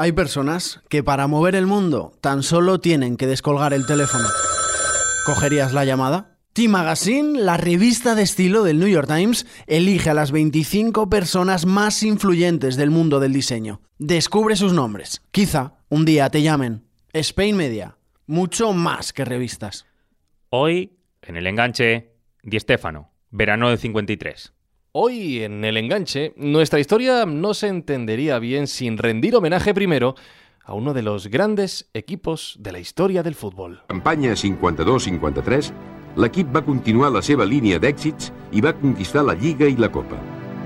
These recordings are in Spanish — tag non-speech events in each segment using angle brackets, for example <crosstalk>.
Hay personas que para mover el mundo tan solo tienen que descolgar el teléfono. ¿Cogerías la llamada? T-Magazine, la revista de estilo del New York Times, elige a las 25 personas más influyentes del mundo del diseño. Descubre sus nombres. Quizá un día te llamen. Spain Media. Mucho más que revistas. Hoy, en el enganche, Di Stefano, verano del 53. Hoy en el enganche, nuestra historia no se entendería bien sin rendir homenaje primero a uno de los grandes equipos de la historia del fútbol. Campanya 52-53, l'equip va continuar la seva línia d'èxits i va conquistar la Lliga i la Copa.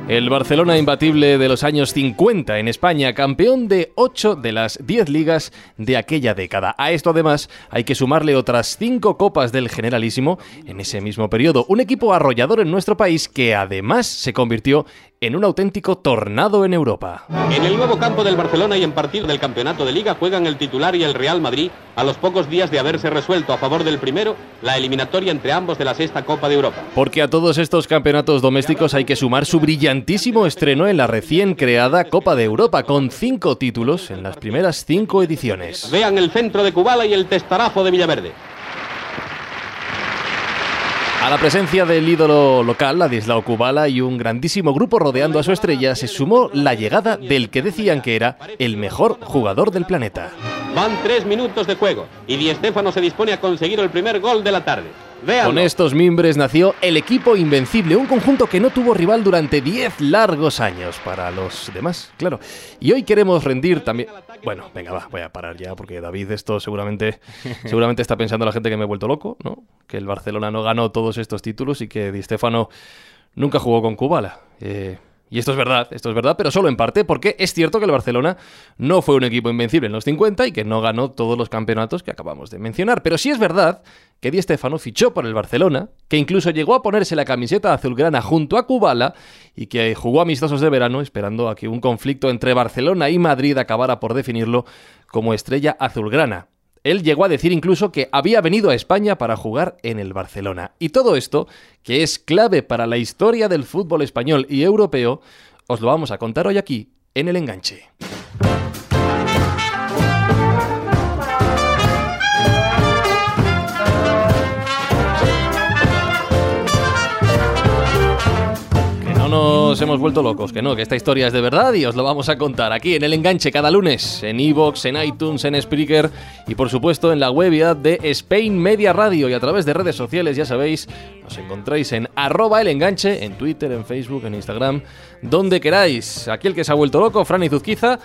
El Barcelona imbatible de los años 50 en España, campeón de 8 de las 10 ligas de aquella década. A esto además hay que sumarle otras 5 copas del Generalísimo en ese mismo periodo. Un equipo arrollador en nuestro país que además se convirtió en un auténtico tornado en Europa. En el nuevo campo del Barcelona y en partido del campeonato de liga juegan el titular y el Real Madrid a los pocos días de haberse resuelto a favor del primero la eliminatoria entre ambos de la sexta Copa de Europa. Porque a todos estos campeonatos domésticos hay que sumar su brillantísimo estreno en la recién creada Copa de Europa con cinco títulos en las primeras cinco ediciones. Vean el centro de Kubala y el testarazo de Villaverde. A la presencia del ídolo local, Ladislao Kubala, y un grandísimo grupo rodeando a su estrella, se sumó la llegada del que decían que era el mejor jugador del planeta. Van tres minutos de juego y Di Stéfano se dispone a conseguir el primer gol de la tarde. Véanlo. Con estos mimbres nació el equipo invencible, un conjunto que no tuvo rival durante 10 largos años para los demás, claro. Y hoy queremos rendir también... Bueno, venga, va, voy a parar ya porque David esto seguramente <laughs> seguramente está pensando la gente que me he vuelto loco, ¿no? Que el Barcelona no ganó todos estos títulos y que Di Stéfano nunca jugó con Kubala. Eh, y esto es verdad, esto es verdad, pero solo en parte, porque es cierto que el Barcelona no fue un equipo invencible en los 50 y que no ganó todos los campeonatos que acabamos de mencionar. Pero sí es verdad que Di Stéfano fichó por el Barcelona, que incluso llegó a ponerse la camiseta azulgrana junto a Kubala y que jugó amistosos de verano esperando a que un conflicto entre Barcelona y Madrid acabara por definirlo como estrella azulgrana. Él llegó a decir incluso que había venido a España para jugar en el Barcelona. Y todo esto, que es clave para la historia del fútbol español y europeo, os lo vamos a contar hoy aquí, en el enganche. Hemos vuelto locos, que no, que esta historia es de verdad y os lo vamos a contar aquí en el enganche cada lunes, en iVoox, en iTunes, en Spreaker y por supuesto en la web de Spain Media Radio y a través de redes sociales, ya sabéis, nos encontráis en arroba el enganche, en Twitter, en Facebook, en Instagram, donde queráis. Aquí el que se ha vuelto loco, Fran Izuzquiza.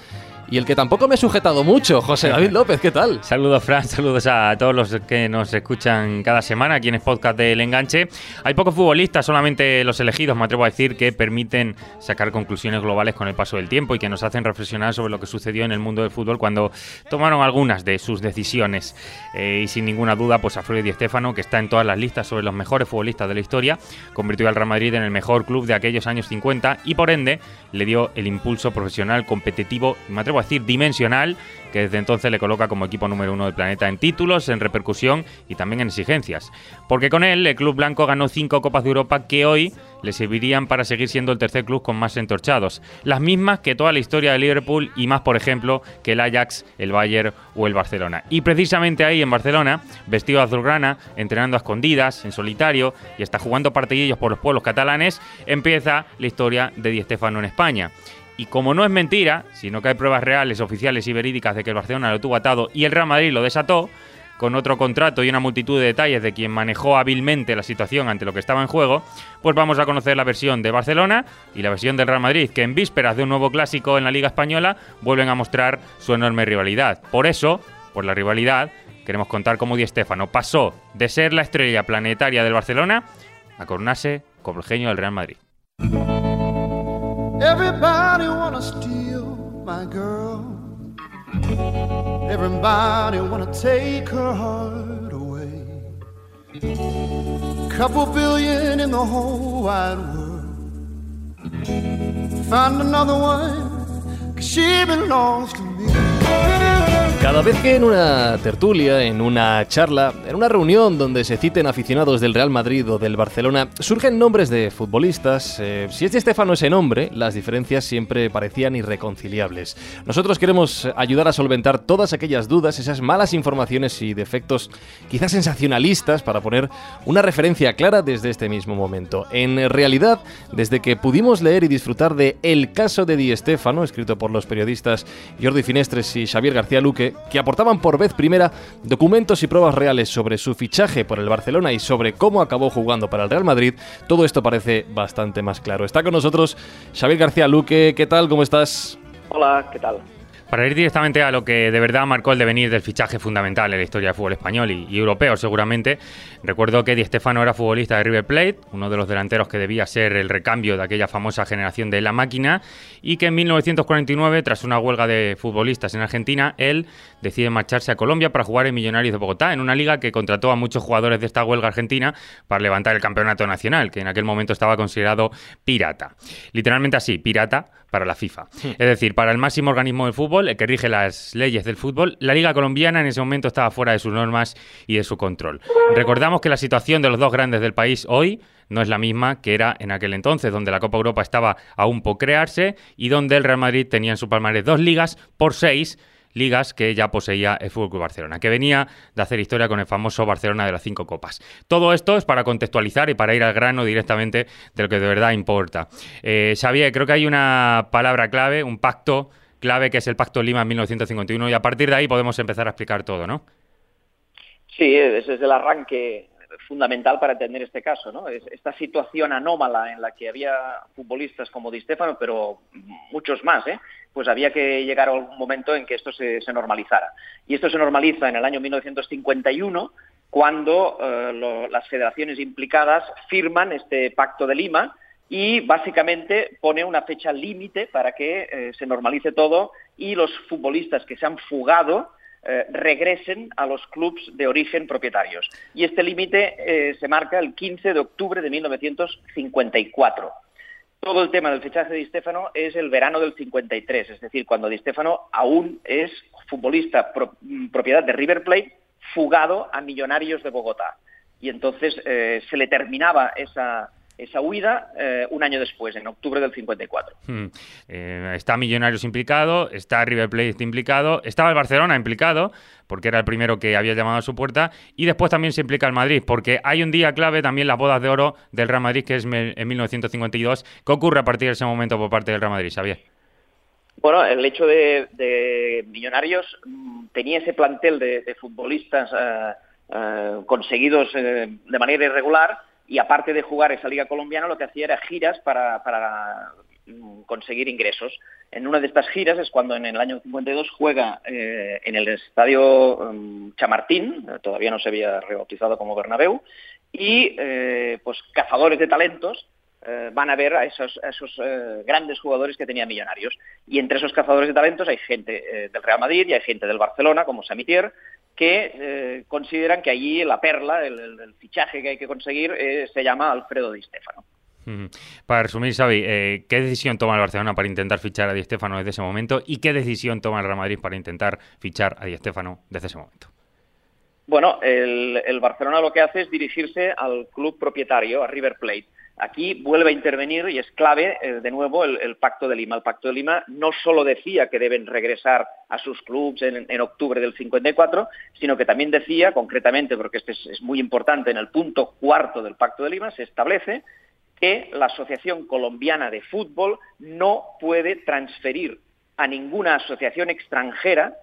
Y el que tampoco me he sujetado mucho, José David López, ¿qué tal? Saludos, Fran, saludos a todos los que nos escuchan cada semana aquí en el podcast del Enganche. Hay pocos futbolistas, solamente los elegidos, me atrevo a decir, que permiten sacar conclusiones globales con el paso del tiempo y que nos hacen reflexionar sobre lo que sucedió en el mundo del fútbol cuando tomaron algunas de sus decisiones. Eh, y sin ninguna duda, pues Alfredo Di Stéfano, que está en todas las listas sobre los mejores futbolistas de la historia, convirtió al Real Madrid en el mejor club de aquellos años 50 y por ende le dio el impulso profesional, competitivo y me atrevo a decir dimensional, que desde entonces le coloca como equipo número uno del planeta en títulos, en repercusión y también en exigencias. Porque con él el Club Blanco ganó cinco Copas de Europa que hoy le servirían para seguir siendo el tercer club con más entorchados. Las mismas que toda la historia de Liverpool y más, por ejemplo, que el Ajax, el Bayern o el Barcelona. Y precisamente ahí en Barcelona, vestido de azulgrana, entrenando a escondidas, en solitario y hasta jugando partidillos por los pueblos catalanes, empieza la historia de Di Stéfano en España. Y como no es mentira, sino que hay pruebas reales, oficiales y verídicas de que el Barcelona lo tuvo atado y el Real Madrid lo desató, con otro contrato y una multitud de detalles de quien manejó hábilmente la situación ante lo que estaba en juego, pues vamos a conocer la versión de Barcelona y la versión del Real Madrid, que en vísperas de un nuevo clásico en la Liga Española vuelven a mostrar su enorme rivalidad. Por eso, por la rivalidad, queremos contar cómo Di Stéfano pasó de ser la estrella planetaria del Barcelona a coronarse como el genio del Real Madrid. Everybody wanna steal my girl. Everybody wanna take her heart away. Couple billion in the whole wide world. Find another one, cause she belongs to me. Cada vez que en una tertulia, en una charla, en una reunión donde se citen aficionados del Real Madrid o del Barcelona, surgen nombres de futbolistas, eh, si es de Estefano ese nombre, las diferencias siempre parecían irreconciliables. Nosotros queremos ayudar a solventar todas aquellas dudas, esas malas informaciones y defectos quizás sensacionalistas para poner una referencia clara desde este mismo momento. En realidad, desde que pudimos leer y disfrutar de El caso de Di Stefano, escrito por los periodistas Jordi Finestres y Xavier García Luque, que aportaban por vez primera documentos y pruebas reales sobre su fichaje por el Barcelona y sobre cómo acabó jugando para el Real Madrid, todo esto parece bastante más claro. Está con nosotros Xavier García Luque, ¿qué tal? ¿Cómo estás? Hola, ¿qué tal? Para ir directamente a lo que de verdad marcó el devenir del fichaje fundamental en la historia del fútbol español y, europeo, seguramente, recuerdo que Di Stefano era futbolista de River Plate, uno de los delanteros que debía ser el recambio de aquella famosa generación de La Máquina, y que en 1949, tras una huelga de futbolistas en Argentina, él decide marcharse a Colombia para jugar en Millonarios de Bogotá, en una liga que contrató a muchos jugadores de esta huelga argentina para levantar el campeonato nacional, que en aquel momento estaba considerado pirata. Literalmente así, pirata para la FIFA. Es decir, para el máximo organismo del fútbol, el que rige las leyes del fútbol, la liga colombiana en ese momento estaba fuera de sus normas y de su control. Recordamos que la situación de los dos grandes del país hoy no es la misma que era en aquel entonces, donde la Copa Europa estaba aún por crearse y donde el Real Madrid tenía en su palmarés dos ligas por seis ligas que ya poseía el Club Barcelona, que venía de hacer historia con el famoso Barcelona de las cinco copas. Todo esto es para contextualizar y para ir al grano directamente de lo que de verdad importa. Eh, Xavier, creo que hay una palabra clave, un pacto clave que es el Pacto Lima en 1951 y a partir de ahí podemos empezar a explicar todo, ¿no? Sí, ese es el arranque fundamental para entender este caso, ¿no? Es esta situación anómala en la que había futbolistas como Di Stefano, pero muchos más, ¿eh? Pues había que llegar a algún momento en que esto se, se normalizara. Y esto se normaliza en el año 1951, cuando eh, lo, las federaciones implicadas firman este Pacto de Lima y básicamente pone una fecha límite para que eh, se normalice todo y los futbolistas que se han fugado eh, regresen a los clubes de origen propietarios. Y este límite eh, se marca el 15 de octubre de 1954. Todo el tema del fichaje de Di Stefano es el verano del 53, es decir, cuando Di Stefano aún es futbolista pro, propiedad de River Plate, fugado a Millonarios de Bogotá. Y entonces eh, se le terminaba esa, esa huida eh, un año después, en octubre del 54. Hmm. Eh, está Millonarios implicado, está River Plate implicado, estaba el Barcelona implicado, porque era el primero que había llamado a su puerta, y después también se implica el Madrid, porque hay un día clave también las bodas de oro del Real Madrid, que es en 1952. ¿Qué ocurre a partir de ese momento por parte del Real Madrid, Xavier? Bueno, el hecho de, de Millonarios mmm, tenía ese plantel de, de futbolistas eh, eh, conseguidos de manera irregular y aparte de jugar esa liga colombiana lo que hacía era giras para, mm, conseguir ingresos. En una de estas giras es cuando en el año 52 juega eh, en el estadio um, Chamartín, todavía no se había rebautizado como Bernabéu, y eh, pues cazadores de talentos eh, van a ver a esos, a esos eh, grandes jugadores que tenía Millonarios. Y entre esos cazadores de talentos hay gente eh, del Real Madrid y hay gente del Barcelona, como Samitier, que eh, consideran que allí la perla, el, el, el, fichaje que hay que conseguir, eh, se llama Alfredo Di Stefano. Para resumir, Xavi, eh, ¿qué decisión toma el Barcelona para intentar fichar a Di Stefano desde ese momento y qué decisión toma el Real Madrid para intentar fichar a Di Stefano desde ese momento? Bueno, el, el Barcelona lo que hace es dirigirse al club propietario, a River Plate. Aquí vuelve a intervenir y es clave, eh, de nuevo, el, Pacto de Lima. El Pacto de Lima no solo decía que deben regresar a sus clubes en, octubre del 54, sino que también decía, concretamente, porque este es, muy importante, en el punto cuarto del Pacto de Lima se establece que la Asociación Colombiana de Fútbol no puede transferir a ninguna asociación extranjera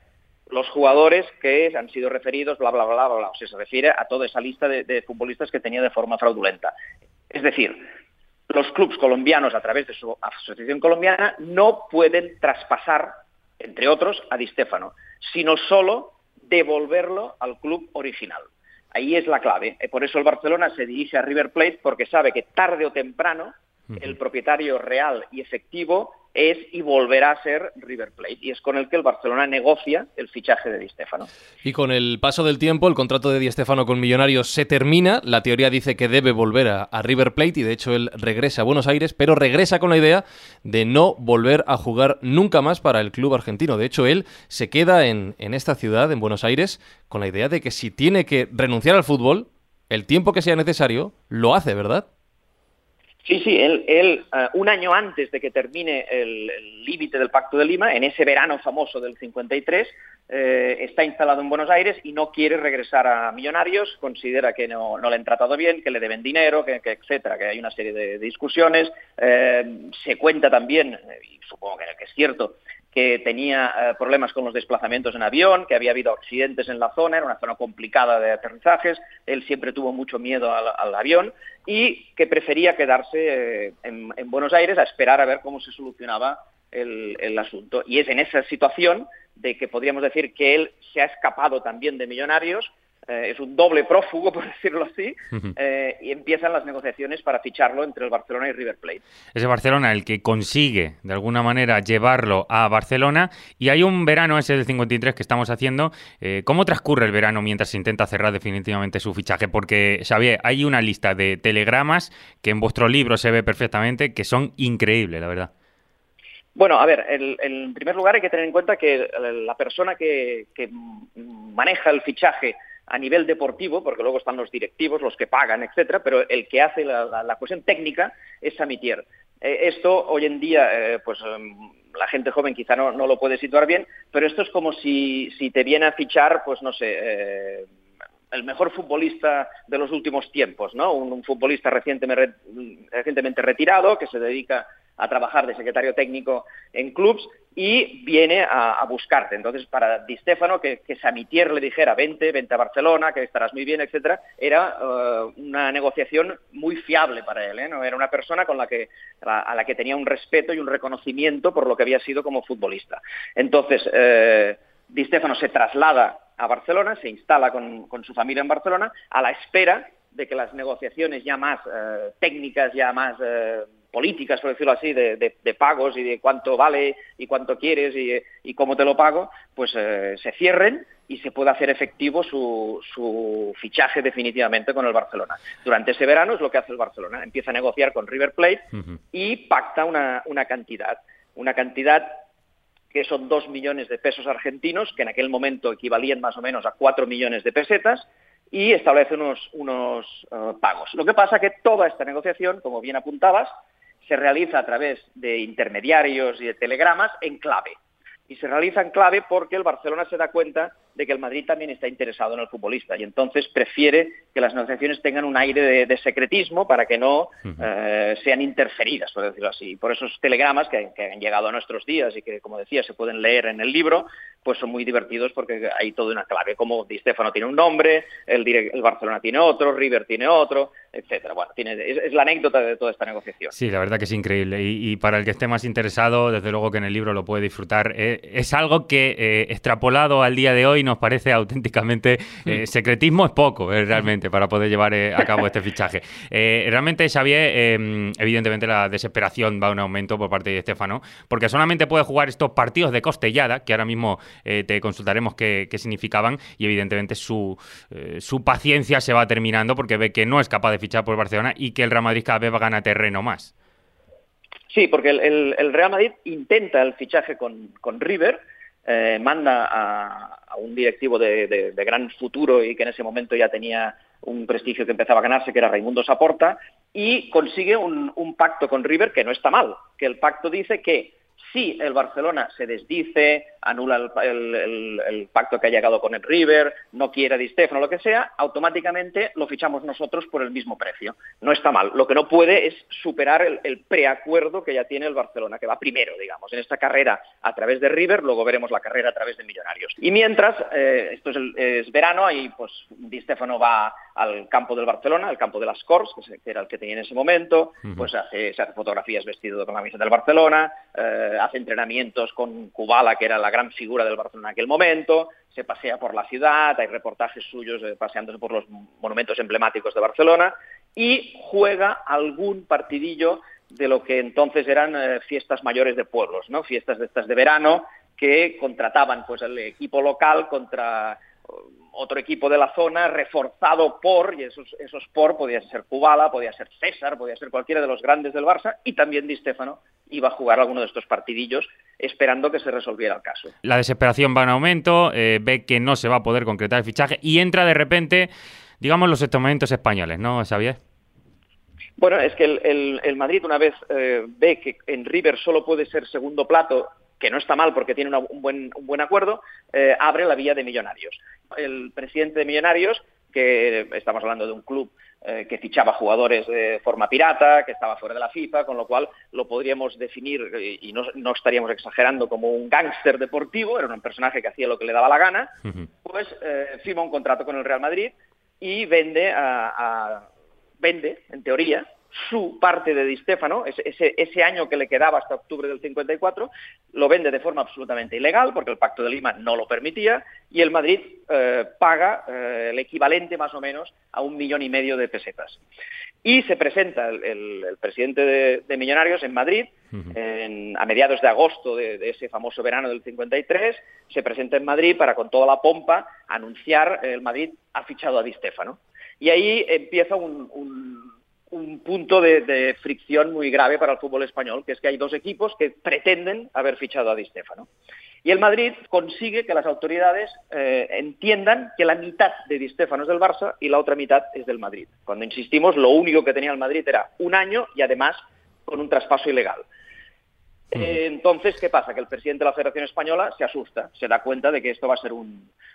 los jugadores que han sido referidos, bla, bla, bla, bla, bla. O sea, se refiere a toda esa lista de futbolistas que tenía de forma fraudulenta. Es decir, los clubes colombianos, a través de su asociación colombiana, no pueden traspasar, entre otros, a Di Stefano, sino solo devolverlo al club original. Ahí es la clave. Por eso el Barcelona se dirige a River Plate porque sabe que tarde o temprano el propietario real y efectivo es y volverá a ser River Plate. Y es con el que el Barcelona negocia el fichaje de Di Stefano. Y con el paso del tiempo, el contrato de Di Stefano con Millonarios se termina. La teoría dice que debe volver a, a River Plate y de hecho él regresa a Buenos Aires, pero regresa con la idea de no volver a jugar nunca más para el club argentino. De hecho, él se queda en, en esta ciudad, en Buenos Aires, con la idea de que si tiene que renunciar al fútbol, el tiempo que sea necesario, lo hace, ¿verdad? Sí, sí, él, uh, un año antes de que termine el límite del Pacto de Lima, en ese verano famoso del 53, eh, está instalado en Buenos Aires y no quiere regresar a Millonarios, considera que no, le han tratado bien, que le deben dinero, que, etcétera, que hay una serie de, discusiones. Eh, se cuenta también, y supongo que, es cierto, que tenía eh, problemas con los desplazamientos en avión, que había habido accidentes en la zona, era una zona complicada de aterrizajes, él siempre tuvo mucho miedo al avión y que prefería quedarse eh, en, en, Buenos Aires a esperar a ver cómo se solucionaba el asunto. Y es en esa situación de que podríamos decir que él se ha escapado también de Millonarios, eh, es un doble prófugo, <laughs> por decirlo así, eh, y empiezan las negociaciones para ficharlo entre el Barcelona y River Plate. Ese Barcelona el que consigue, de alguna manera, llevarlo a Barcelona, y hay un verano, ese del 53, que estamos haciendo. Eh, ¿Cómo transcurre el verano mientras se intenta cerrar definitivamente su fichaje? Porque, Xavier, hay una lista de telegramas que en vuestro libro se ve perfectamente, que son increíbles, la verdad. Bueno, a ver, el, el, en primer lugar hay que tener en cuenta que la persona que, que maneja el fichaje a nivel deportivo, porque luego están los directivos, los que pagan, etcétera, pero el que hace la, cuestión técnica es Samitier. Eh, esto hoy en día, eh, pues um, la gente joven quizá no, lo puede situar bien, pero esto es como si, te viene a fichar, pues no sé, eh, el mejor futbolista de los últimos tiempos, ¿no? Un, futbolista recientemente retirado que se dedica a trabajar de secretario técnico en clubs y viene a, a buscarte. Entonces, para Di Stefano, que, que, Samitier le dijera, vente, vente a Barcelona, que estarás muy bien, etcétera, era uh, una negociación muy fiable para él. ¿eh? ¿no? Era una persona con la que, a, la que tenía un respeto y un reconocimiento por lo que había sido como futbolista. Entonces, eh, Di Stefano se traslada a Barcelona, se instala con, su familia en Barcelona, a la espera de que las negociaciones ya más eh, técnicas, ya más eh, políticas, por decirlo así, de, de, de, pagos y de cuánto vale y cuánto quieres y, y cómo te lo pago, pues eh, se cierren y se pueda hacer efectivo su, su, fichaje definitivamente con el Barcelona. Durante ese verano es lo que hace el Barcelona, empieza a negociar con River Plate uh -huh. y pacta una, una cantidad, una cantidad que son dos millones de pesos argentinos, que en aquel momento equivalían más o menos a cuatro millones de pesetas, y establece unos, unos uh, pagos. Lo que pasa que toda esta negociación, como bien apuntabas, se realiza a través de intermediarios y de telegramas en clave. Y se realiza en clave porque el Barcelona se da cuenta de que el Madrid también está interesado en el futbolista y entonces prefiere que las negociaciones tengan un aire de, de secretismo para que no uh -huh. eh, sean interferidas, por decirlo así. Por esos telegramas que, que, han llegado a nuestros días y que, como decía, se pueden leer en el libro, pues son muy divertidos porque hay toda una clave, como Di Stefano tiene un nombre, el, el Barcelona tiene otro, River tiene otro, etcétera. Bueno, tiene, es, es, la anécdota de toda esta negociación. Sí, la verdad que es increíble y, y, para el que esté más interesado, desde luego que en el libro lo puede disfrutar. Eh, es algo que eh, extrapolado al día de hoy nos parece auténticamente eh, secretismo es poco eh, realmente para poder llevar eh, a cabo este fichaje. <laughs> realmente Xavier, evidentemente la desesperación va a un aumento por parte de Estefano porque solamente puede jugar estos partidos de costellada que ahora mismo te consultaremos qué, qué, significaban y evidentemente su, su paciencia se va terminando porque ve que no es capaz de fichar por Barcelona y que el Real Madrid cada vez va a ganar terreno más. Sí, porque el, el, el Real Madrid intenta el fichaje con, con River, eh, manda a, un directivo de, gran futuro y que en ese momento ya tenía un prestigio que empezaba a ganarse, que era Raimundo Saporta, y consigue un, un pacto con River que no está mal, que el pacto dice que si el Barcelona se desdice, anula el, pacto que ha llegado con el River, no quiere Di Stefano, lo que sea, automáticamente lo fichamos nosotros por el mismo precio. No está mal. Lo que no puede es superar el, preacuerdo que ya tiene el Barcelona, que va primero, digamos, en esta carrera a través de River, luego veremos la carrera a través de Millonarios. Y mientras, eh, esto es, verano, y pues Di Stefano va al campo del Barcelona, al campo de las Corts, que era el que tenía en ese momento, uh -huh. pues hace, se hace fotografías vestido con la camiseta del Barcelona, eh, hace entrenamientos con Kubala, que era la gran figura del Barcelona en aquel momento, se pasea por la ciudad, hay reportajes suyos eh, paseándose por los monumentos emblemáticos de Barcelona y juega algún partidillo de lo que entonces eran eh, fiestas mayores de pueblos, ¿no? Fiestas de estas de verano que contrataban pues el equipo local contra otro equipo de la zona reforzado por, y esos, esos por podía ser Kubala, podía ser César, podía ser cualquiera de los grandes del Barça, y también Di Stefano iba a jugar alguno de estos partidillos esperando que se resolviera el caso. La desesperación va en aumento, eh, ve que no se va a poder concretar el fichaje y entra de repente, digamos, los momentos españoles, ¿no, Xavier? Bueno, es que el, Madrid una vez eh, ve que en River solo puede ser segundo plato que no está mal porque tiene un, buen, un buen acuerdo, eh, abre la vía de Millonarios. El presidente de Millonarios, que estamos hablando de un club eh, que fichaba jugadores de forma pirata, que estaba fuera de la FIFA, con lo cual lo podríamos definir, y no, estaríamos exagerando, como un gángster deportivo, era un personaje que hacía lo que le daba la gana, pues eh, firma un contrato con el Real Madrid y vende, a, vende en teoría, su parte de Di Stefano, ese, ese, año que le quedaba hasta octubre del 54, lo vende de forma absolutamente ilegal, porque el Pacto de Lima no lo permitía, y el Madrid eh, paga eh, el equivalente más o menos a un millón y medio de pesetas. Y se presenta el, presidente de, Millonarios en Madrid, a mediados de agosto de, ese famoso verano del 53, se presenta en Madrid para con toda la pompa anunciar el Madrid ha fichado a Di Stefano. Y ahí empieza un un punto de, fricción muy grave para el fútbol español, que es que hay dos equipos que pretenden haber fichado a Di Stefano. Y el Madrid consigue que las autoridades eh, entiendan que la mitad de Di Stefano es del Barça y la otra mitad es del Madrid. Cuando insistimos, lo único que tenía el Madrid era un año y además con un traspaso ilegal. Eh, entonces, ¿qué pasa? Que el presidente de la Federación Española se asusta, se da cuenta de que esto va a ser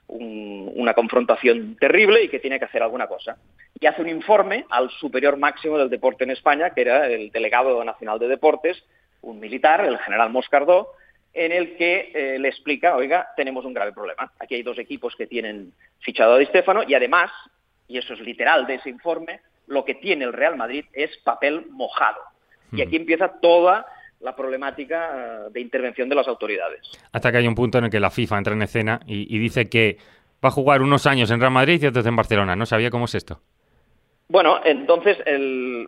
una confrontación terrible y que tiene que hacer alguna cosa. Y hace un informe al superior máximo del deporte en España, que era el delegado nacional de deportes, un militar, el general Moscardó, en el que eh, le explica, oiga, tenemos un grave problema. Aquí hay dos equipos que tienen fichado a Di y además, y eso es literal de ese informe, lo que tiene el Real Madrid es papel mojado. Y aquí empieza toda la problemática de intervención de las autoridades. Hasta que hay un punto en el que la FIFA entra en escena y, dice que va a jugar unos años en Real Madrid y otros en Barcelona. ¿No sabía cómo es esto? Bueno, entonces,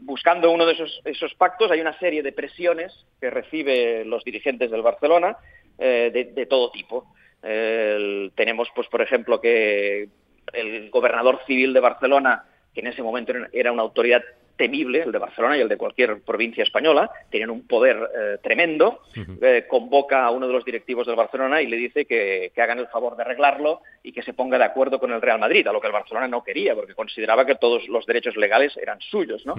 buscando uno de esos, pactos, hay una serie de presiones que recibe los dirigentes del Barcelona eh, de, todo tipo. tenemos, pues, por ejemplo, que el gobernador civil de Barcelona, que en ese momento era una autoridad temible, el de Barcelona y el de cualquier provincia española, tienen un poder eh, tremendo, eh, convoca a uno de los directivos del Barcelona y le dice que, hagan el favor de arreglarlo y que se ponga de acuerdo con el Real Madrid, a lo que el Barcelona no quería, porque consideraba que todos los derechos legales eran suyos. ¿no?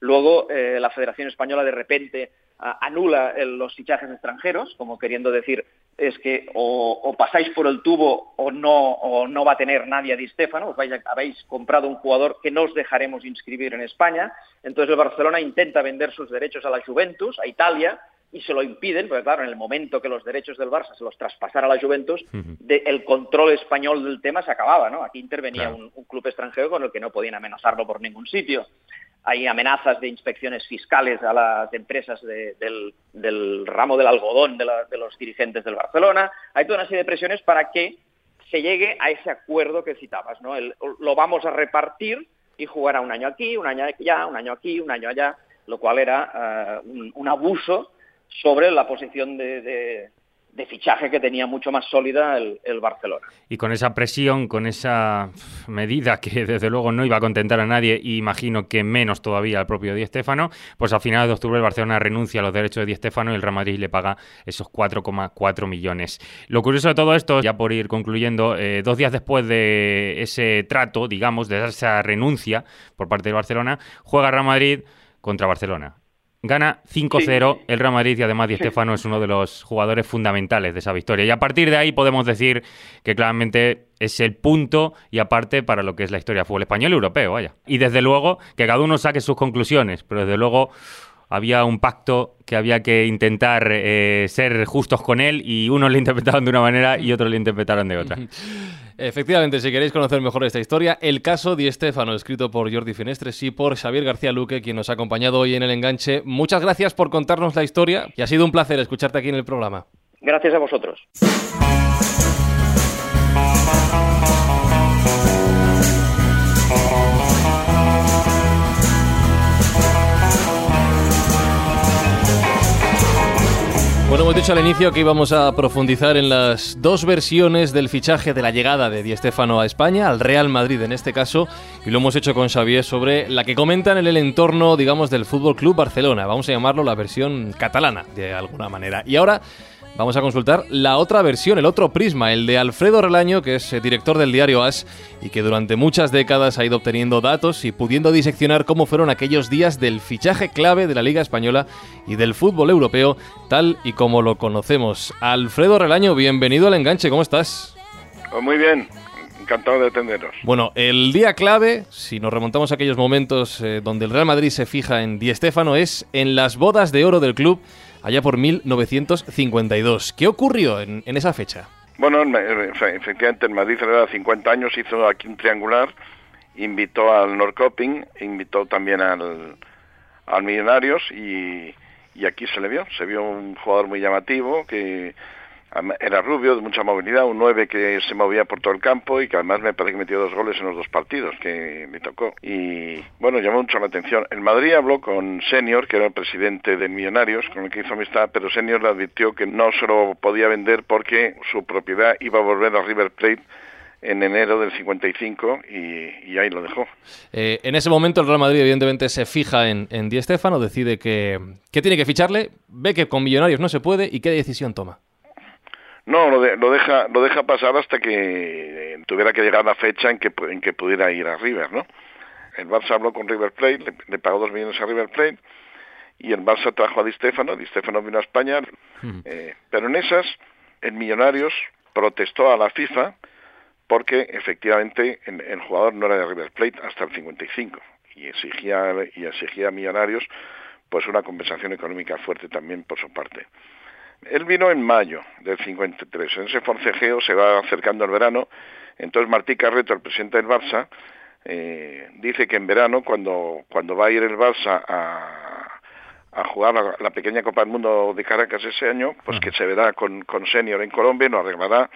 Luego, eh, la Federación Española de repente anula los fichajes extranjeros, como queriendo decir es que o, pasáis por el tubo o no, o no va a tener nadie a Di Stefano, os habéis comprado un jugador que no os dejaremos inscribir en España, entonces el Barcelona intenta vender sus derechos a la Juventus, a Italia, y se lo impiden, porque claro, en el momento que los derechos del Barça se los traspasara a la Juventus, el control español del tema se acababa, ¿no? Aquí intervenía un, club extranjero con el que no podían amenazarlo por ningún sitio hay amenazas de inspecciones fiscales a las empresas del, ramo del algodón de, los dirigentes del Barcelona. Hay toda una serie de presiones para que se llegue a ese acuerdo que citabas. ¿no? lo vamos a repartir y jugar un año aquí, un año allá, un año aquí, un año allá, lo cual era eh, un, abuso sobre la posición de, de fichaje que tenía mucho más sólida el, Barcelona. Y con esa presión, con esa medida que <laughs> desde luego no iba a contentar a nadie y imagino que menos todavía al propio Di Stéfano, pues a finales de octubre el Barcelona renuncia a los derechos de Di Stéfano y el Real Madrid le paga esos 4,4 millones. Lo curioso de todo esto, ya por ir concluyendo, eh, dos días después de ese trato, digamos, de esa renuncia por parte del Barcelona, juega Real Madrid contra Barcelona. Gana 5-0 el Real Madrid y además Di Stefano es uno de los jugadores fundamentales de esa victoria. Y a partir de ahí podemos decir que claramente es el punto y aparte para lo que es la historia del fútbol español y europeo, vaya. Y desde luego que cada uno saque sus conclusiones, pero desde luego había un pacto que había que intentar eh, ser justos con él y unos le <laughs> interpretaron de una manera y otros le interpretaron de otra. Efectivamente, si queréis conocer mejor esta historia, el caso Di Stefano, escrito por Jordi Finestres y por Xavier García Luque, quien nos ha acompañado hoy en el enganche. Muchas gracias por contarnos la historia y ha sido un placer escucharte aquí en el programa. Gracias a vosotros. Hemos dicho al inicio que íbamos a profundizar en las dos versiones del fichaje de la llegada de Di Stéfano a España, al Real Madrid en este caso, y lo hemos hecho con Xavier sobre la que comentan en el entorno, digamos, del Fútbol Club Barcelona. Vamos a llamarlo la versión catalana, de alguna manera. Y ahora vamos a consultar la otra versión, el otro prisma, el de Alfredo Relaño, que es eh, director del diario AS y que durante muchas décadas ha ido obteniendo datos y pudiendo diseccionar cómo fueron aquellos días del fichaje clave de la Liga Española y del fútbol europeo, tal y como lo conocemos. Alfredo Relaño, bienvenido al enganche, ¿cómo estás? Oh, muy bien, encantado de atenderos. Bueno, el día clave, si nos remontamos a aquellos momentos eh, donde el Real Madrid se fija en Di Stéfano, es en las bodas de oro del club allá por 1952. ¿Qué ocurrió en, esa fecha? Bueno, efectivamente en Madrid celebraba 50 años, hizo aquí un triangular, invitó al Norcoping, invitó también al, al Millonarios y, y aquí se le vio, se vio un jugador muy llamativo que era rubio, de mucha movilidad, un 9 que se movía por todo el campo y que además me parece que metió dos goles en los dos partidos que me tocó. Y bueno, llamó mucho la atención. El Madrid habló con Senior, que era el presidente de Millonarios, con el que hizo amistad, pero Senior le advirtió que no se lo podía vender porque su propiedad iba a volver a River Plate en enero del 55 y, y ahí lo dejó. Eh, en ese momento el Real Madrid evidentemente se fija en, en Di decide que tiene que ficharle, ve que con Millonarios no se puede y qué decisión toma. No, lo, lo, deja lo deja pasar hasta que eh, tuviera que llegar la fecha en que, en que pudiera ir a River, ¿no? El Barça habló con River Plate, le, pagó dos millones a River Plate y el Barça trajo a Di Stefano, Di Stefano vino a España, eh, pero en esas, el Millonarios protestó a la FIFA porque efectivamente el, jugador no era de River Plate hasta el 55 y exigía y exigía a Millonarios pues una compensación económica fuerte también por su parte. Él vino en mayo del 53. En ese forcejeo se va acercando el verano. Entonces Martí Carreto, el presidente del Barça, eh, dice que en verano, cuando, cuando va a ir el Barça a, a jugar la, pequeña Copa del Mundo de Caracas ese año, pues que se verá con, con Senior en Colombia, lo arreglará,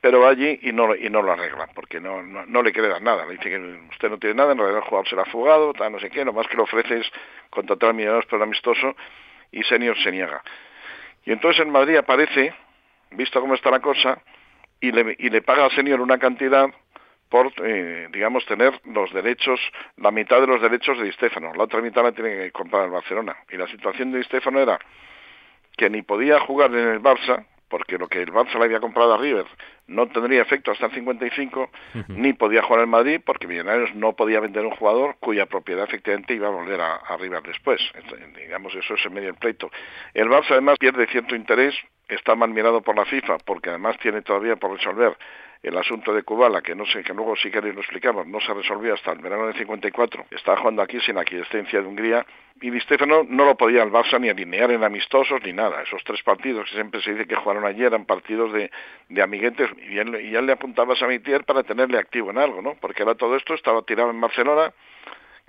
pero va allí y no, y no lo arregla, porque no, no, le quiere dar nada. Le dice que usted no tiene nada, en realidad el jugador será fugado, tal, no sé qué, lo más que le ofrece es contratar a millonarios por amistoso y Senior se niega. Y entonces en Madrid aparece, visto cómo está la cosa, y le, y le paga al señor una cantidad por, eh, digamos, tener los derechos, la mitad de los derechos de Di. La otra mitad la tiene que comprar el Barcelona. Y la situación de Di era que ni podía jugar en el Barça, porque lo que el Barça le había comprado a River no tendría efecto hasta el 55, ni podía jugar en Madrid, porque Millonarios no podía vender un jugador cuya propiedad efectivamente iba a volver a, a River después. Digamos, eso es en medio del pleito. El Barça además pierde cierto interés, está mal mirado por la FIFA, porque además tiene todavía por resolver el asunto de Kubala, que no sé, que luego si queréis lo explicamos, no se resolvió hasta el verano del 54, estaba jugando aquí sin aquiescencia de Hungría, y Di Stefano no lo podía el Barça ni alinear en amistosos ni nada. Esos tres partidos que siempre se dice que jugaron ayer eran partidos de, amiguetes, y, ya le apuntaba a Samitier para tenerle activo en algo, ¿no? Porque era todo esto, estaba tirado en Barcelona,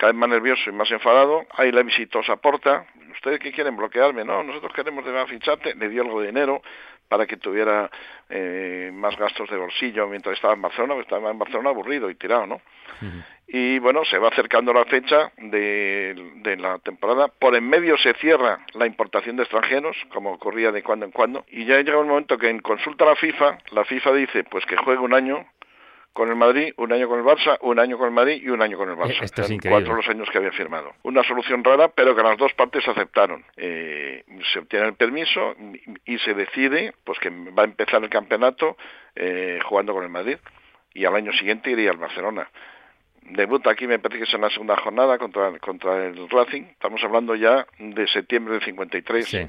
cada vez más nervioso y más enfadado, ahí le visitó Saporta, ¿ustedes qué quieren bloquearme? No, nosotros queremos de ficharte, le dio algo de dinero, para que tuviera eh, más gastos de bolsillo mientras estaba en Barcelona, porque estaba en Barcelona aburrido y tirado, ¿no? Y bueno, se va acercando la fecha de, de, la temporada. Por en medio se cierra la importación de extranjeros, como ocurría de cuando en cuando. Y ya llega un momento que en consulta a la FIFA, la FIFA dice pues que juegue un año con el Madrid, un año con el Barça, un año con el Madrid y un año con el Barça. Esto es cuatro los años que había firmado. Una solución rara, pero que las dos partes aceptaron. Eh, se obtiene el permiso y se decide pues que va a empezar el campeonato eh, jugando con el Madrid y al año siguiente iría al Barcelona. Debuta aquí, me parece que es en la segunda jornada contra, contra el Racing. Estamos hablando ya de septiembre del 53. Sí.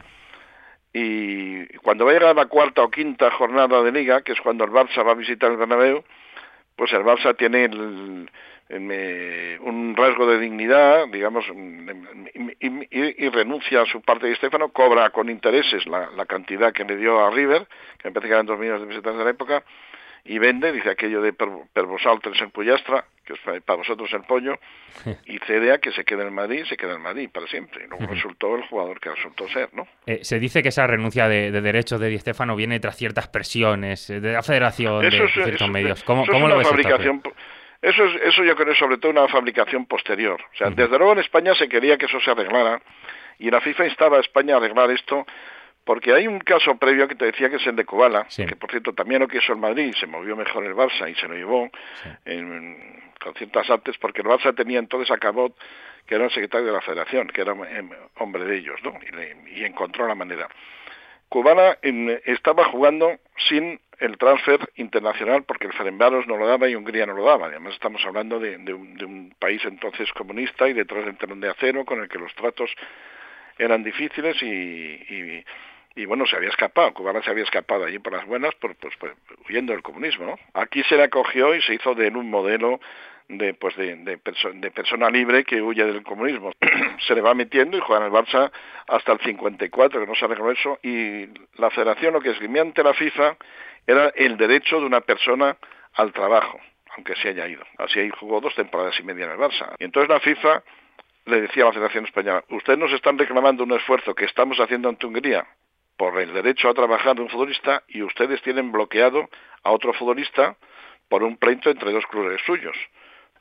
Y cuando va a llegar la cuarta o quinta jornada de liga, que es cuando el Barça va a visitar el Bernabéu, pues el Barça tiene un rasgo de dignidad, digamos, y, renuncia a su parte. De Estefano, cobra con intereses la, cantidad que le dio a River, que me parece que eran dos millones de de la época, y vende, dice aquello de per, per vosaltres en Pullastra, que es para vosotros el pollo, <laughs> y cede a que se quede en Madrid, se queda en Madrid para siempre. Y luego resultó el jugador que resultó ser, ¿no? Eh, se dice que esa renuncia de, derechos de Di Stefano viene tras ciertas presiones eh, de la federación, de, ciertos medios. ¿Cómo, eso lo ves fabricación, eso, es, eso yo creo sobre todo una fabricación posterior. O sea, desde luego en España se quería que eso se arreglara, y la FIFA instaba a España a arreglar esto porque hay un caso previo que te decía que es el de Kubala, que por cierto también lo quiso el Madrid, se movió mejor el Barça y se lo llevó con ciertas artes, porque el Barça tenía entonces a Cabot, que era el secretario de la federación, que era em, hombre de ellos, ¿no? y, encontró la manera. Kubala estaba jugando sin el transfer internacional porque el Ferencváros no lo daba y Hungría no lo daba. Además estamos hablando de, un, país entonces comunista y detrás del telón de acero con el que los tratos eran difíciles y, y, bueno, se había escapado, Cubana se había escapado allí por las buenas, pues, pues, huyendo del comunismo. Aquí se le acogió y se hizo de él un modelo de pues de, de, persona libre que huye del comunismo. <clears throat> se le va metiendo y juega en el Barça hasta el 54, que no sale con eso, y la federación lo que esgrimía ante la FIFA era el derecho de una persona al trabajo, aunque se haya ido. Así ahí jugó dos temporadas y media en el Barça. Y entonces la FIFA le decía a la Federación Española, ustedes nos están reclamando un esfuerzo que estamos haciendo ante Hungría por el derecho a trabajar de un futbolista y ustedes tienen bloqueado a otro futbolista por un pleito entre dos clubes suyos.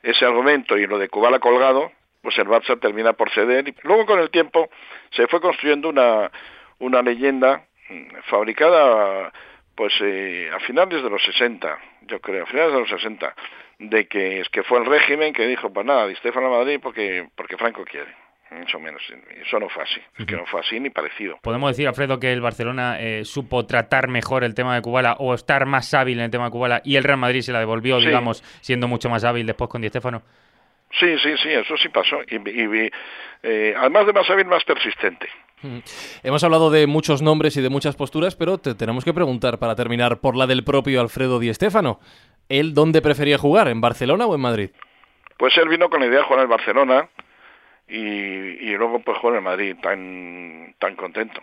Ese argumento y lo de Kubala colgado, pues el Barça termina por ceder. Y luego con el tiempo se fue construyendo una, una leyenda mm, fabricada pues eh, a finales de los 60, yo creo, a finales de los 60, de que es que fue el régimen que dijo, pues nada, Di Stefano a Madrid porque, porque Franco quiere. Mucho menos. Eso no fue así. que no fue así ni parecido. ¿Podemos decir, Alfredo, que el Barcelona eh, supo tratar mejor el tema de Kubala o estar más hábil en el tema de Kubala y el Real Madrid se la devolvió, digamos, siendo mucho más hábil después con Di Stefano? Sí, sí, sí, eso sí pasó. Y, eh, además de más hábil, más persistente. Hemos hablado de muchos nombres y de muchas posturas, pero te tenemos que preguntar para terminar por la del propio Alfredo Di Stéfano. ¿Él dónde prefería jugar, en Barcelona o en Madrid? Pues él vino con la idea de jugar en Barcelona y, luego pues jugó en Madrid tan, tan contento.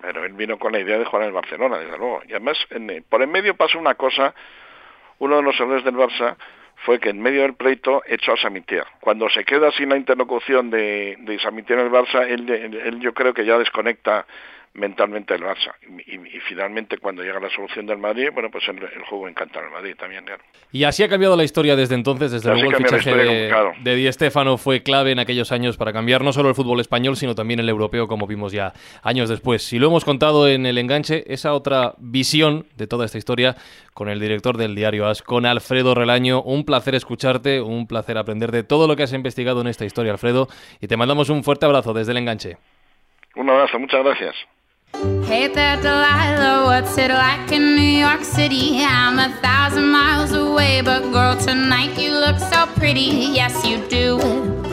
Pero él vino con la idea de jugar en Barcelona, desde luego. Y además, por en medio pasó una cosa, uno de los errores del Barça fue que en medio del pleito echó a Samitier. Cuando se queda sin la interlocución de, de Samitier en el Barça, él, él, yo creo que ya desconecta mentalmente el Barça. Y, finalmente cuando llega la solución del Madrid, bueno, pues el, juego encanta al Madrid también. Y así ha cambiado la historia desde entonces, desde luego el fichaje de, de, Di Stéfano fue clave en aquellos años para cambiar no solo el fútbol español, sino también el europeo, como vimos ya años después. Y lo hemos contado en el enganche, esa otra visión de toda esta historia con el director del diario AS, con Alfredo Relaño. Un placer escucharte, un placer aprender de todo lo que has investigado en esta historia, Alfredo, y te mandamos un fuerte abrazo desde el enganche. Un abrazo, muchas gracias. Hey there, Delilah, what's it like in New York City? I'm a thousand miles away, but girl, tonight you look so pretty. Yes, you do.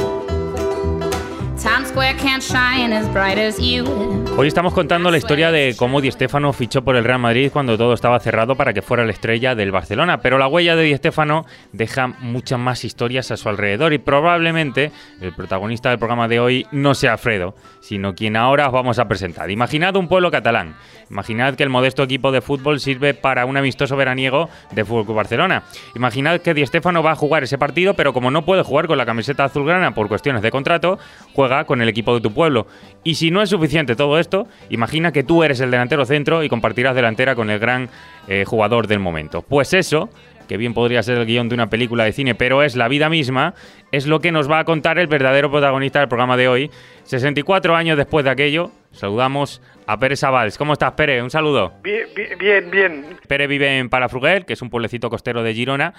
Hoy estamos contando la historia de cómo Di Stéfano fichó por el Real Madrid cuando todo estaba cerrado para que fuera la estrella del Barcelona, pero la huella de Di Stéfano deja muchas más historias a su alrededor y probablemente el protagonista del programa de hoy no sea Alfredo, sino quien ahora os vamos a presentar. Imaginad un pueblo catalán, imaginad que el modesto equipo de fútbol sirve para un amistoso veraniego de Fútbol Barcelona. Imaginad que Di Stéfano va a jugar ese partido, pero como no puede jugar con la camiseta azulgrana por cuestiones de contrato, juega con el equipo de tu pueblo. Y si no es suficiente todo esto, imagina que tú eres el delantero centro y compartirás delantera con el gran eh, jugador del momento. Pues eso que bien podría ser el guion de una película de cine, pero es la vida misma, es lo que nos va a contar el verdadero protagonista del programa de hoy. 64 años después de aquello, saludamos a Pérez Savals. ¿Cómo estás, Pérez? Un saludo. Bien, bien, bien. Pérez vive en Palafrugel, que es un pueblecito costero de Girona.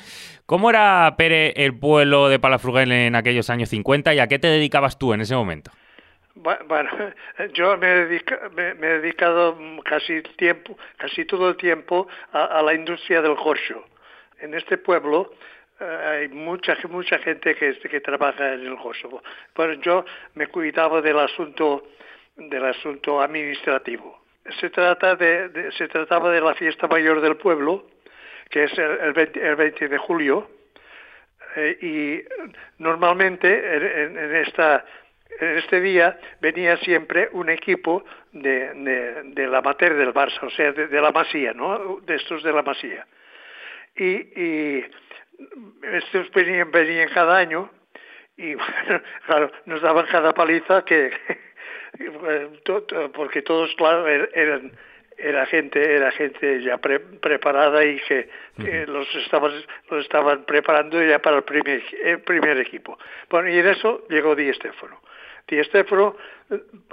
¿Cómo era, Pérez, el pueblo de Palafrugel en aquellos años 50 y a qué te dedicabas tú en ese momento? Bueno, <laughs> yo me, he dedicado casi tiempo, casi todo el tiempo a, la industria del corcho en este pueblo eh, hay mucha mucha gente que, que trabaja en el Kosovo. Pero yo me cuidaba del asunto del asunto administrativo. Se trataba de la fiesta mayor del pueblo, que es el, 20, de julio, eh, y normalmente en, este día venía siempre un equipo de, de, la mater del Barça, o sea, de, la Masía, ¿no? De estos de la Masía y, estos venían, venían cada año y <laughs> claro, nos daban cada paliza que porque todos claro er, eran era gente era gente ya preparada y que, los estaban los estaban preparando ya para el primer el primer equipo. Bueno y en eso llegó Di Stefano Di Stéfano,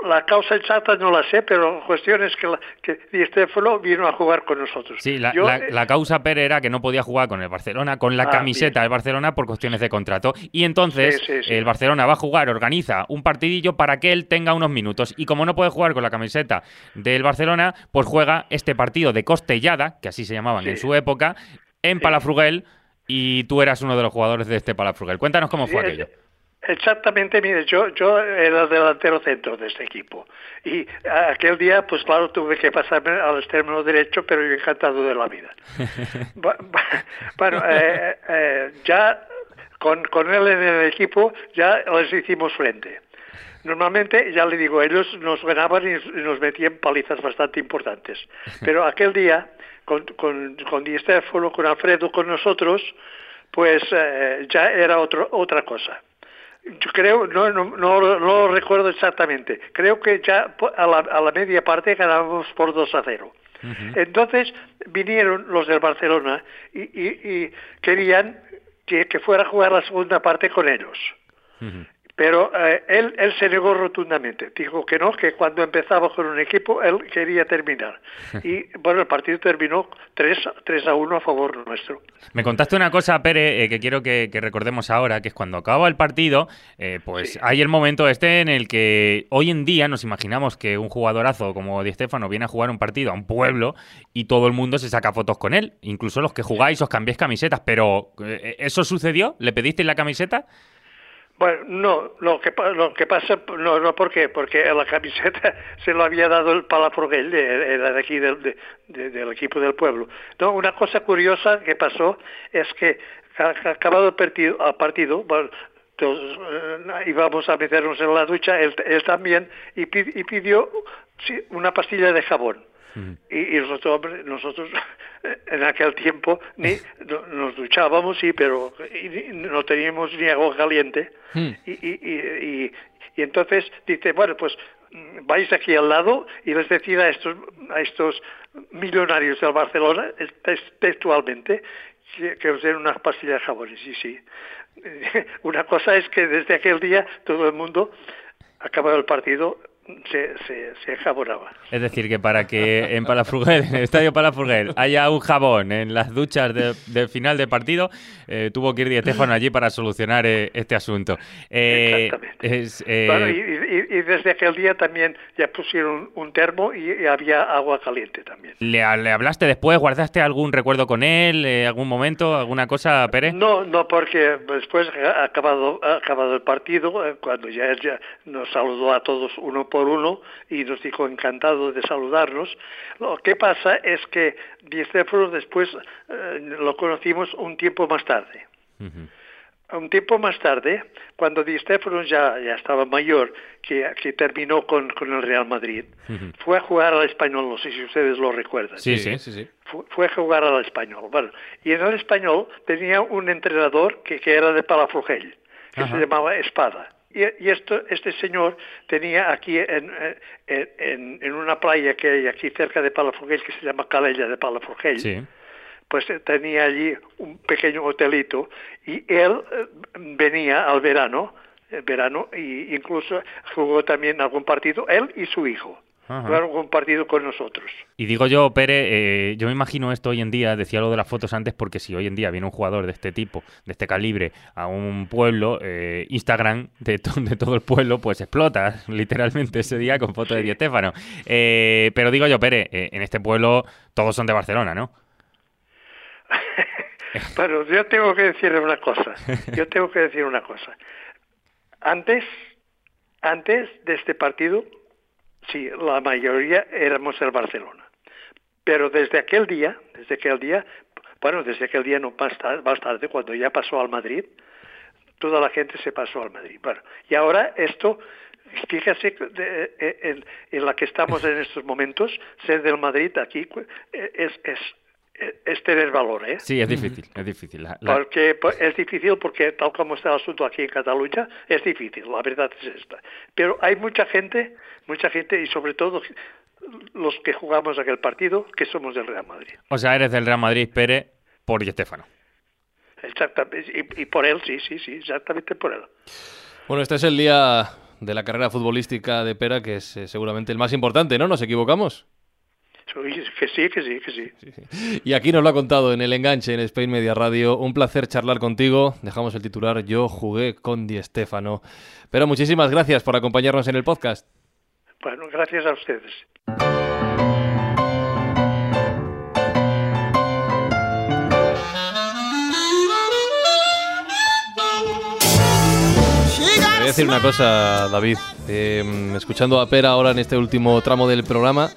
la causa exacta no la sé, pero la cuestión es que, la, que Di vino a jugar con nosotros. Sí, la, Yo, la- eh, la causa Pere era que no podía jugar con el Barcelona, con la Ah, camiseta del Barcelona por cuestiones de contrato. Y entonces Sí, sí, sí. el Barcelona va a jugar, organiza un partidillo para que él tenga unos minutos. Y como no puede jugar con la camiseta del Barcelona, pues juega este partido de costellada, que así se llamaban en su época, en Palafrugel. Y tú eras uno de los jugadores de este Palafrugel. Cuéntanos cómo fue aquello. Exactamente, mire, yo, yo era delantero centro de este equipo. Y aquel día, pues claro, tuve que pasarme al extremo derecho, pero yo encantado de la vida. <laughs> Bu- bu- bueno, eh, eh, ya con, con él en el equipo, ya les hicimos frente. Normalmente, ya le digo, ellos nos ganaban y nos metían palizas bastante importantes. <laughs> Pero aquel día, con, con, con Di Stéfano, con Alfredo, con nosotros, pues eh, ya era otro, otra cosa. Yo creo, no, no, no, lo- no lo recuerdo exactamente, creo que ya a la, a la media parte ganábamos por 2 a 0. Entonces vinieron los del Barcelona y, y- y querían que, que fuera a jugar la segunda parte con ellos. Pero eh, él, él se negó rotundamente. Dijo que no, que cuando empezaba con un equipo, él quería terminar. <laughs> Y bueno, el partido terminó 3, 3 a 1 a favor nuestro. Me contaste una cosa, Pere, eh, que quiero que, que recordemos ahora, que es cuando acaba el partido, eh, pues hay el momento este en el que hoy en día nos imaginamos que un jugadorazo como Di Stéfano viene a jugar un partido a un pueblo y todo el mundo se saca fotos con él, incluso los que jugáis os cambiáis camisetas, pero eh, ¿eso sucedió? ¿Le pedisteis la camiseta? Bueno, no, lo que, lo que pasa, no, no, ¿por qué? Porque la camiseta <laughs> se lo había dado el Palafrugell, era de aquí del, de- de- del equipo del pueblo. No, una cosa curiosa que pasó es que acabado el partido, el partido bueno, eh, íbamos a meternos en la ducha, él, él también, y, y pidió una pastilla de jabón. Y, y nosotros, hombre, nosotros <laughs> en aquel tiempo ni <laughs> no- nos duchábamos, sí, pero y no teníamos ni agua caliente. Hmm. Y, y, y, y- y entonces dice, bueno, pues mm, vais aquí al lado y les decid a estos, a estos millonarios del Barcelona, textualmente, que, que os den unas pastillas de jabón. Y sí, sí. <laughs> Una cosa es que desde aquel día todo el mundo, acabado el partido, se, se, se enjabonaba. Es decir, que para que en Palafrugel, en el estadio Palafrugel, haya un jabón en las duchas de, de final de partido, eh, tuvo que ir Di Stéfano allí para solucionar eh, este asunto. Eh, Exactamente. es, eh, Bueno, y, y- y desde aquel día también ya pusieron un termo y, y había agua caliente también. ¿le, le hablaste después? ¿Guardaste algún recuerdo con él? eh, ¿Algún momento? ¿Alguna cosa, Pérez? No, no, porque después ha acabado, ha acabado el partido, eh, cuando ya ya nos saludó a todos uno por uno y nos dijo encantado de saludarnos. Lo que pasa es que Di Stéfano después eh, lo conocimos un tiempo más tarde. Un tiempo más tarde, cuando Di Stéfano ya, ya estaba mayor, que, que terminó con, con el Real Madrid, fue a jugar al español, no sé si ustedes lo recuerdan. Sí, sí. sí, sí. Fu- fue a jugar al español. Bueno, y en el español tenía un entrenador que, que era de Palafrugell, que se llamaba Espada. Y, esto, este señor tenía aquí en, en, una playa que hay aquí cerca de Palafrugell, que se llama Calella de Palafrugell, Sí. pues eh, tenía allí un pequeño hotelito y él eh, venía al verano, el verano, y incluso jugó también algún partido, él y su hijo. Ajá. Jugaron algún partido con nosotros. Y digo yo, Pere, eh, yo me imagino esto hoy en día, decía lo de las fotos antes, porque si hoy en día viene un jugador de este tipo, de este calibre, a un pueblo, eh, Instagram de, to- de todo el pueblo, pues explota <laughs> literalmente ese día con fotos de Di Stéfano. Eh, pero digo yo, Pere, en este pueblo todos son de Barcelona, ¿no? <laughs> Bueno, yo tengo que decir una cosa. Yo tengo que decir una cosa. Antes, antes de este partido, sí, la mayoría éramos el Barcelona. Pero desde aquel día, desde aquel día, bueno, desde aquel día no más tarde, más tarde, cuando ya pasó al Madrid, toda la gente se pasó al Madrid. Bueno, y ahora esto, fíjese eh, en, la que estamos en estos momentos, ser del Madrid aquí eh, es, es tener valor, ¿eh? Sí, es difícil, es difícil. La- la- Porque pues, es difícil, porque tal como está el asunto aquí en Cataluña, es difícil, la verdad es esta. Pero hay mucha gente, mucha gente, y sobre todo los que jugamos aquel partido, que somos del Real Madrid. O sea, eres del Real Madrid, Pere, por Di Stéfano. Exactamente, y, y por él, sí, sí, sí, exactamente por él. Bueno, este es el día de la carrera futbolística de Pera, que es eh, seguramente el más importante, ¿no? ¿Nos equivocamos? Que sí, que sí, que sí. Y aquí nos lo ha contado en el enganche en Spain Media Radio. Un placer charlar contigo. Dejamos el titular. Yo jugué con Di Stéfano. Pero muchísimas gracias por acompañarnos en el podcast. Bueno, gracias a ustedes. Te voy a decir una cosa, David. Eh, escuchando a Pera ahora en este último tramo del programa,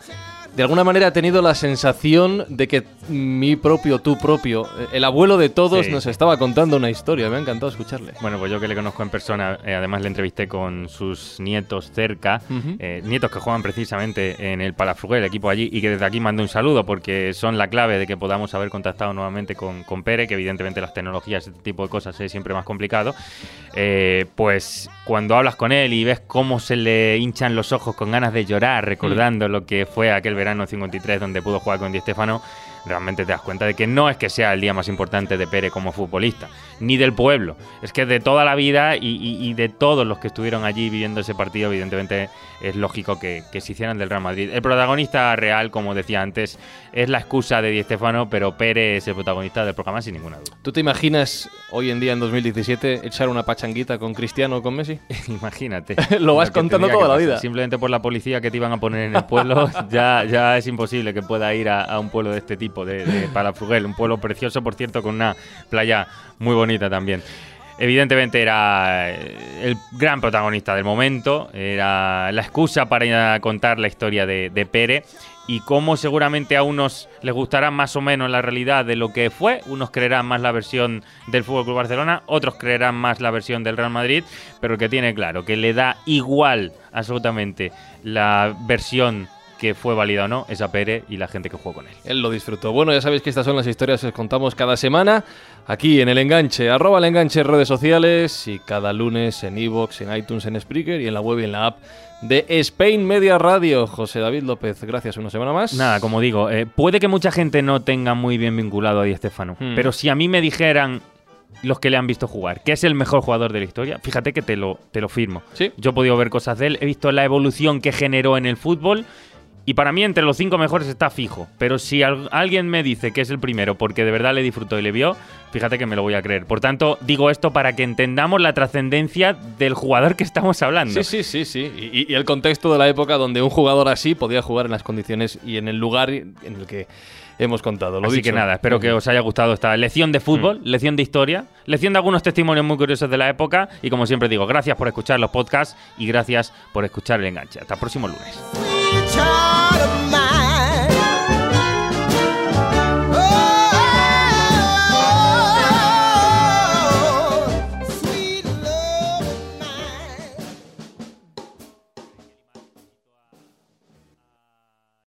de alguna manera he tenido la sensación de que mi propio, tu propio, eh, el abuelo de todos Sí. nos estaba contando una historia. Me ha encantado escucharle. Bueno, pues yo que le conozco en persona, eh, además le entrevisté con sus nietos cerca, Ujú. eh, nietos que juegan precisamente en el Palafrugell, el equipo allí, y que desde aquí mando un saludo porque son la clave de que podamos haber contactado nuevamente con, con Pere, que evidentemente las tecnologías, este tipo de cosas es siempre más complicado. Eh, pues cuando hablas con él y ves cómo se le hinchan los ojos con ganas de llorar, recordando lo que fue aquel verano 53 donde pudo jugar con Di Stéfano, realmente te das cuenta de que no es que sea el día más importante de Pere como futbolista, ni del pueblo, es que de toda la vida y, y- y de todos los que estuvieron allí viviendo ese partido, evidentemente es lógico que, que se hicieran del Real Madrid. El protagonista real, como decía antes, es la excusa de Di Stéfano, pero Pere es el protagonista del programa sin ninguna duda. ¿Tú te imaginas hoy en día, en 2017, echar una pachanguita con Cristiano o con Messi? <laughs> Imagínate. <laughs> Lo vas contando toda la vida. Simplemente por la policía que te iban a poner en el pueblo, <laughs> ya, ya es imposible que pueda ir a, a un pueblo de este tipo, de, de Palafrugell, un pueblo precioso, por cierto, con una playa muy bonita también. Evidentemente era eh, el gran protagonista del momento, era la excusa para contar la historia de, de Pere y cómo seguramente a unos les gustará más o menos la realidad de lo que fue, unos creerán más la versión del Fútbol Club Barcelona, otros creerán más la versión del Real Madrid, pero que tiene claro que le da igual absolutamente la versión que fue válida o no, es a Pere y la gente que jugó con él. Él lo disfrutó. Bueno, ya sabéis que estas son las historias que os contamos cada semana aquí en El Enganche, arroba El Enganche en redes sociales y cada lunes en iVoox, en iTunes, en Spreaker y en la web y en la app de Spain Media Radio. José David López, gracias una semana más. Nada, como digo, eh, puede que mucha gente no tenga muy bien vinculado a Di Stéfano, Hmm. pero si a mí me dijeran los que le han visto jugar, que es el mejor jugador de la historia, fíjate que te lo, te lo firmo. Sí. Yo he podido ver cosas de él, he visto la evolución que generó en el fútbol. Y para mí entre los cinco mejores está fijo. Pero si al- alguien me dice que es el primero porque de verdad le disfrutó y le vio, fíjate que me lo voy a creer. Por tanto, digo esto para que entendamos la trascendencia del jugador que estamos hablando. Sí, sí, sí, sí. Y, y el contexto de la época donde un jugador así podía jugar en las condiciones y en el lugar en el que hemos contado. Lo Así dicho. que nada, espero que os haya gustado esta lección de fútbol, lección de historia, lección de algunos testimonios muy curiosos de la época. Y como siempre digo, gracias por escuchar los podcasts y gracias por escuchar el enganche. Hasta el próximo lunes. my